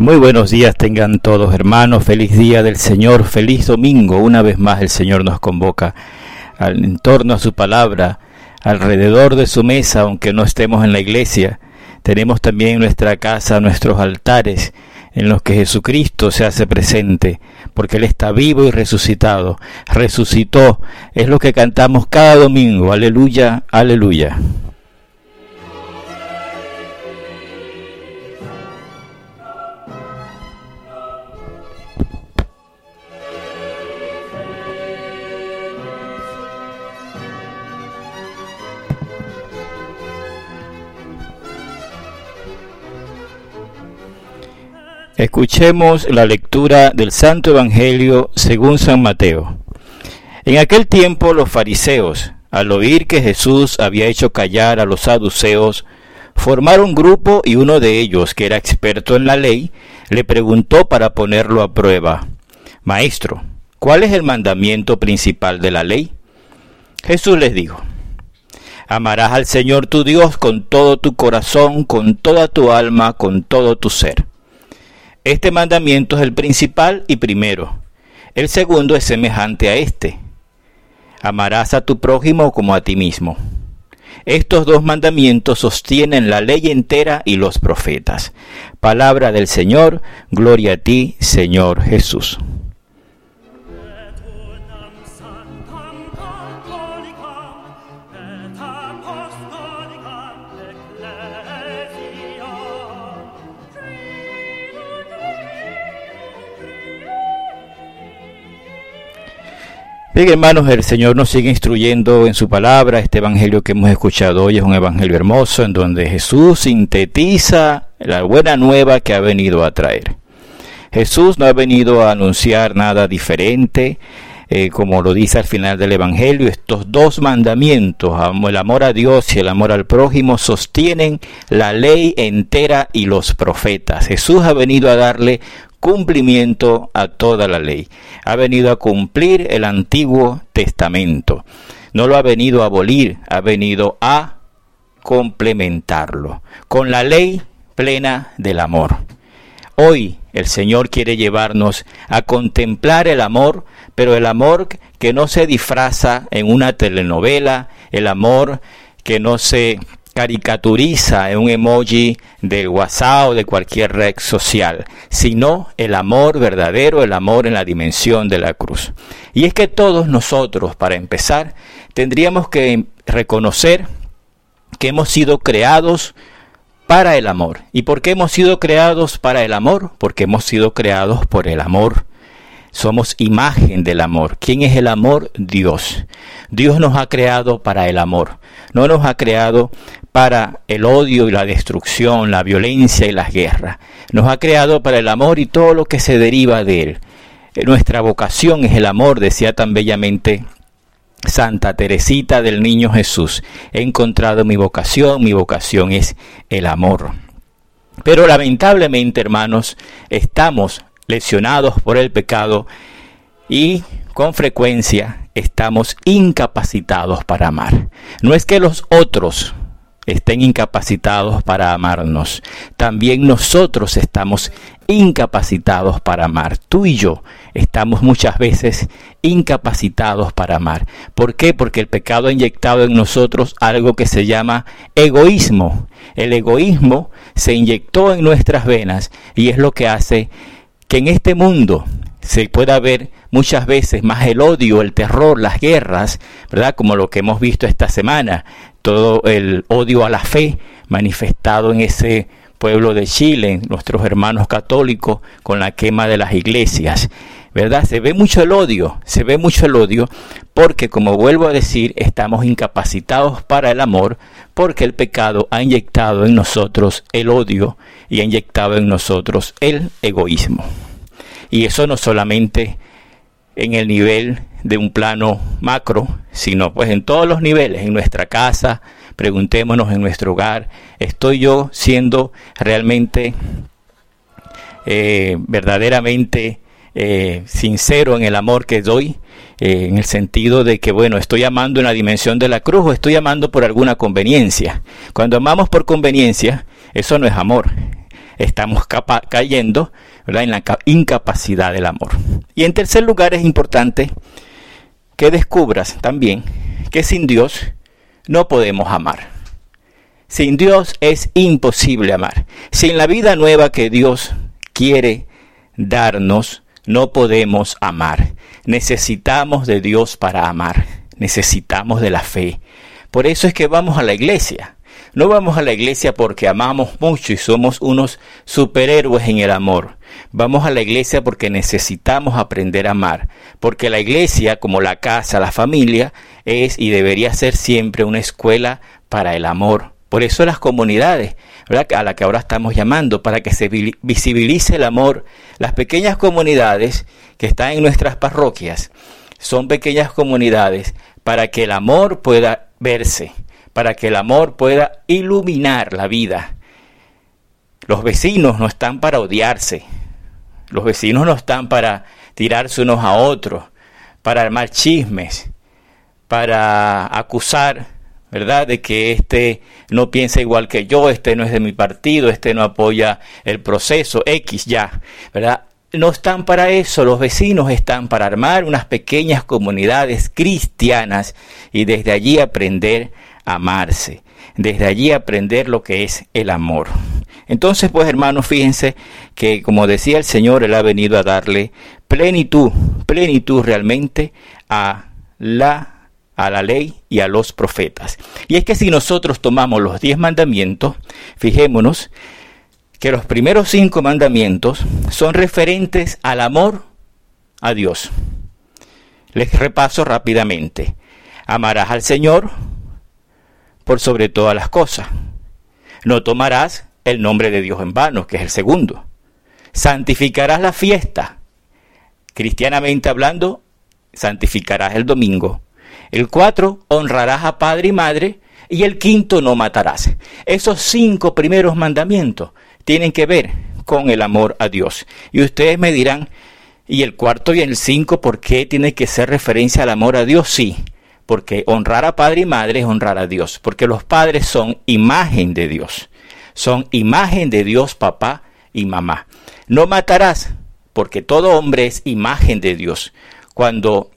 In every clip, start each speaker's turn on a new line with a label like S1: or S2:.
S1: Muy buenos días tengan todos hermanos, feliz día del Señor, feliz domingo. Una vez más el Señor nos convoca al, en torno a su palabra, alrededor de su mesa, aunque no estemos en la iglesia. Tenemos también nuestra casa nuestros altares en los que Jesucristo se hace presente, porque Él está vivo y resucitado. Resucitó, es lo que cantamos cada domingo. Aleluya, aleluya. Escuchemos la lectura del Santo Evangelio según San Mateo. En aquel tiempo los fariseos, al oír que Jesús había hecho callar a los saduceos, formaron grupo y uno de ellos, que era experto en la ley, le preguntó para ponerlo a prueba, Maestro, ¿cuál es el mandamiento principal de la ley? Jesús les dijo, Amarás al Señor tu Dios con todo tu corazón, con toda tu alma, con todo tu ser. Este mandamiento es el principal y primero. El segundo es semejante a este. Amarás a tu prójimo como a ti mismo. Estos dos mandamientos sostienen la ley entera y los profetas. Palabra del Señor, gloria a ti, Señor Jesús. Bien, hermanos, el Señor nos sigue instruyendo en su palabra. Este evangelio que hemos escuchado hoy es un evangelio hermoso en donde Jesús sintetiza la buena nueva que ha venido a traer. Jesús no ha venido a anunciar nada diferente, eh, como lo dice al final del evangelio. Estos dos mandamientos, el amor a Dios y el amor al prójimo, sostienen la ley entera y los profetas. Jesús ha venido a darle cumplimiento a toda la ley. Ha venido a cumplir el Antiguo Testamento. No lo ha venido a abolir, ha venido a complementarlo con la ley plena del amor. Hoy el Señor quiere llevarnos a contemplar el amor, pero el amor que no se disfraza en una telenovela, el amor que no se caricaturiza en un emoji del WhatsApp o de cualquier red social, sino el amor verdadero, el amor en la dimensión de la cruz. Y es que todos nosotros, para empezar, tendríamos que reconocer que hemos sido creados para el amor. ¿Y por qué hemos sido creados para el amor? Porque hemos sido creados por el amor. Somos imagen del amor. ¿Quién es el amor? Dios. Dios nos ha creado para el amor. No nos ha creado para el odio y la destrucción, la violencia y las guerras. Nos ha creado para el amor y todo lo que se deriva de él. Eh, nuestra vocación es el amor, decía tan bellamente Santa Teresita del Niño Jesús. He encontrado mi vocación, mi vocación es el amor. Pero lamentablemente, hermanos, estamos lesionados por el pecado y con frecuencia estamos incapacitados para amar. No es que los otros estén incapacitados para amarnos. También nosotros estamos incapacitados para amar. Tú y yo estamos muchas veces incapacitados para amar. ¿Por qué? Porque el pecado ha inyectado en nosotros algo que se llama egoísmo. El egoísmo se inyectó en nuestras venas y es lo que hace que en este mundo se pueda ver muchas veces más el odio, el terror, las guerras, ¿verdad? Como lo que hemos visto esta semana, todo el odio a la fe manifestado en ese pueblo de Chile, nuestros hermanos católicos, con la quema de las iglesias. ¿Verdad? Se ve mucho el odio, se ve mucho el odio, porque como vuelvo a decir, estamos incapacitados para el amor, porque el pecado ha inyectado en nosotros el odio y ha inyectado en nosotros el egoísmo. Y eso no solamente en el nivel de un plano macro, sino pues en todos los niveles, en nuestra casa, preguntémonos en nuestro hogar, ¿estoy yo siendo realmente, eh, verdaderamente eh, sincero en el amor que doy? Eh, en el sentido de que, bueno, estoy amando en la dimensión de la cruz o estoy amando por alguna conveniencia. Cuando amamos por conveniencia, eso no es amor, estamos cayendo en la incapacidad del amor. Y en tercer lugar es importante que descubras también que sin Dios no podemos amar. Sin Dios es imposible amar. Sin la vida nueva que Dios quiere darnos, no podemos amar. Necesitamos de Dios para amar. Necesitamos de la fe. Por eso es que vamos a la iglesia. No vamos a la iglesia porque amamos mucho y somos unos superhéroes en el amor. Vamos a la iglesia porque necesitamos aprender a amar, porque la iglesia, como la casa, la familia, es y debería ser siempre una escuela para el amor. Por eso las comunidades, a la que ahora estamos llamando, para que se visibilice el amor, las pequeñas comunidades que están en nuestras parroquias, son pequeñas comunidades para que el amor pueda verse, para que el amor pueda iluminar la vida. Los vecinos no están para odiarse, los vecinos no están para tirarse unos a otros, para armar chismes, para acusar, ¿verdad?, de que este no piensa igual que yo, este no es de mi partido, este no apoya el proceso, X ya, ¿verdad? No están para eso, los vecinos están para armar unas pequeñas comunidades cristianas y desde allí aprender amarse, desde allí aprender lo que es el amor. Entonces, pues hermanos, fíjense que como decía el Señor, Él ha venido a darle plenitud, plenitud realmente a la a la ley y a los profetas. Y es que si nosotros tomamos los diez mandamientos, fijémonos que los primeros cinco mandamientos son referentes al amor a Dios. Les repaso rápidamente. Amarás al Señor por sobre todas las cosas. No tomarás el nombre de Dios en vano, que es el segundo. Santificarás la fiesta. Cristianamente hablando, santificarás el domingo. El cuatro, honrarás a padre y madre. Y el quinto, no matarás. Esos cinco primeros mandamientos tienen que ver con el amor a Dios. Y ustedes me dirán, ¿y el cuarto y el cinco por qué tiene que ser referencia al amor a Dios? Sí, porque honrar a padre y madre es honrar a Dios, porque los padres son imagen de Dios, son imagen de Dios papá y mamá. No matarás, porque todo hombre es imagen de Dios. Cuando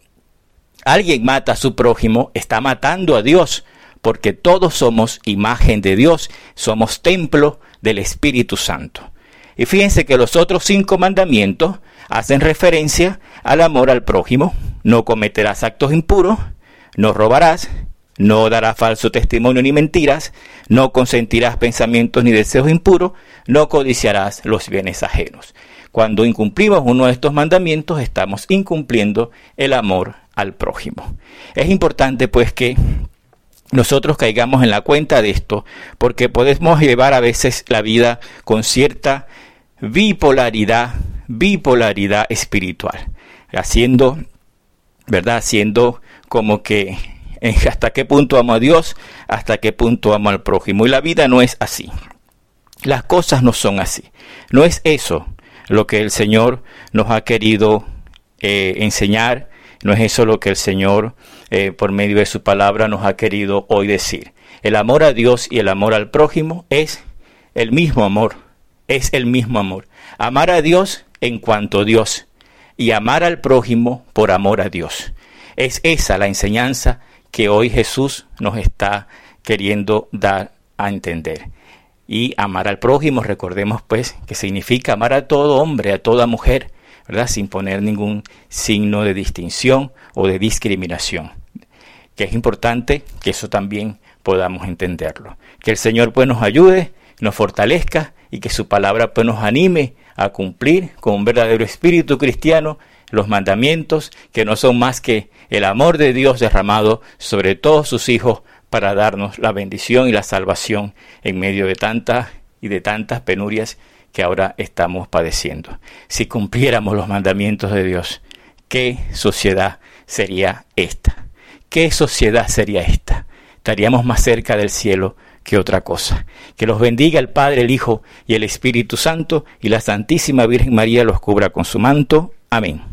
S1: alguien mata a su prójimo, está matando a Dios, porque todos somos imagen de Dios, somos templo del Espíritu Santo. Y fíjense que los otros cinco mandamientos hacen referencia al amor al prójimo. No cometerás actos impuros, no robarás, no darás falso testimonio ni mentiras, no consentirás pensamientos ni deseos impuros, no codiciarás los bienes ajenos. Cuando incumplimos uno de estos mandamientos, estamos incumpliendo el amor al prójimo. Es importante pues que nosotros caigamos en la cuenta de esto, porque podemos llevar a veces la vida con cierta bipolaridad, bipolaridad espiritual, haciendo, ¿verdad? Haciendo como que hasta qué punto amo a Dios, hasta qué punto amo al prójimo. Y la vida no es así. Las cosas no son así. No es eso lo que el Señor nos ha querido eh, enseñar no es eso lo que el Señor, eh, por medio de su palabra, nos ha querido hoy decir. El amor a Dios y el amor al prójimo es el mismo amor, es el mismo amor. Amar a Dios en cuanto Dios y amar al prójimo por amor a Dios. Es esa la enseñanza que hoy Jesús nos está queriendo dar a entender. Y amar al prójimo, recordemos pues que significa amar a todo hombre, a toda mujer, ¿verdad? Sin poner ningún signo de distinción o de discriminación. Que es importante que eso también podamos entenderlo. Que el Señor pues nos ayude, nos fortalezca y que su palabra pues nos anime a cumplir con un verdadero espíritu cristiano los mandamientos que no son más que el amor de Dios derramado sobre todos sus hijos para darnos la bendición y la salvación en medio de tantas y de tantas penurias que ahora estamos padeciendo. Si cumpliéramos los mandamientos de Dios, ¿qué sociedad sería esta? ¿Qué sociedad sería esta? Estaríamos más cerca del cielo que otra cosa. Que los bendiga el Padre, el Hijo y el Espíritu Santo, y la Santísima Virgen María los cubra con su manto. Amén.